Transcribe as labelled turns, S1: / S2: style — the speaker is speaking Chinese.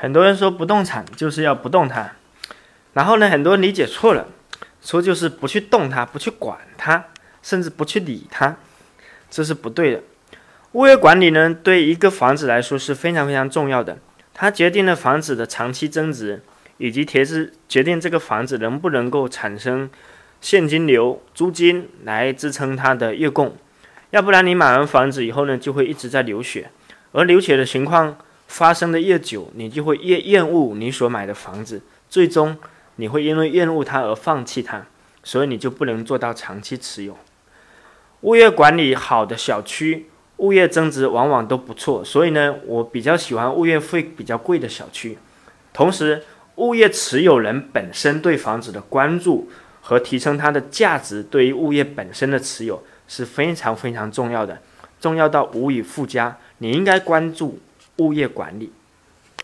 S1: 很多人说不动产就是要不动它，然后呢，很多人理解错了，说就是不去动它，不去管它，甚至不去理它，这是不对的。物业管理呢，对一个房子来说是非常非常重要的，它决定了房子的长期增值，以及决是决定这个房子能不能够产生现金流、租金来支撑它的月供。要不然你买完房子以后呢，就会一直在流血，而流血的情况。发生的越久，你就会越厌恶你所买的房子，最终你会因为厌恶它而放弃它，所以你就不能做到长期持有。物业管理好的小区，物业增值往往都不错，所以呢，我比较喜欢物业费比较贵的小区。同时，物业持有人本身对房子的关注和提升它的价值，对于物业本身的持有是非常非常重要的，重要到无以复加。你应该关注。物业管理。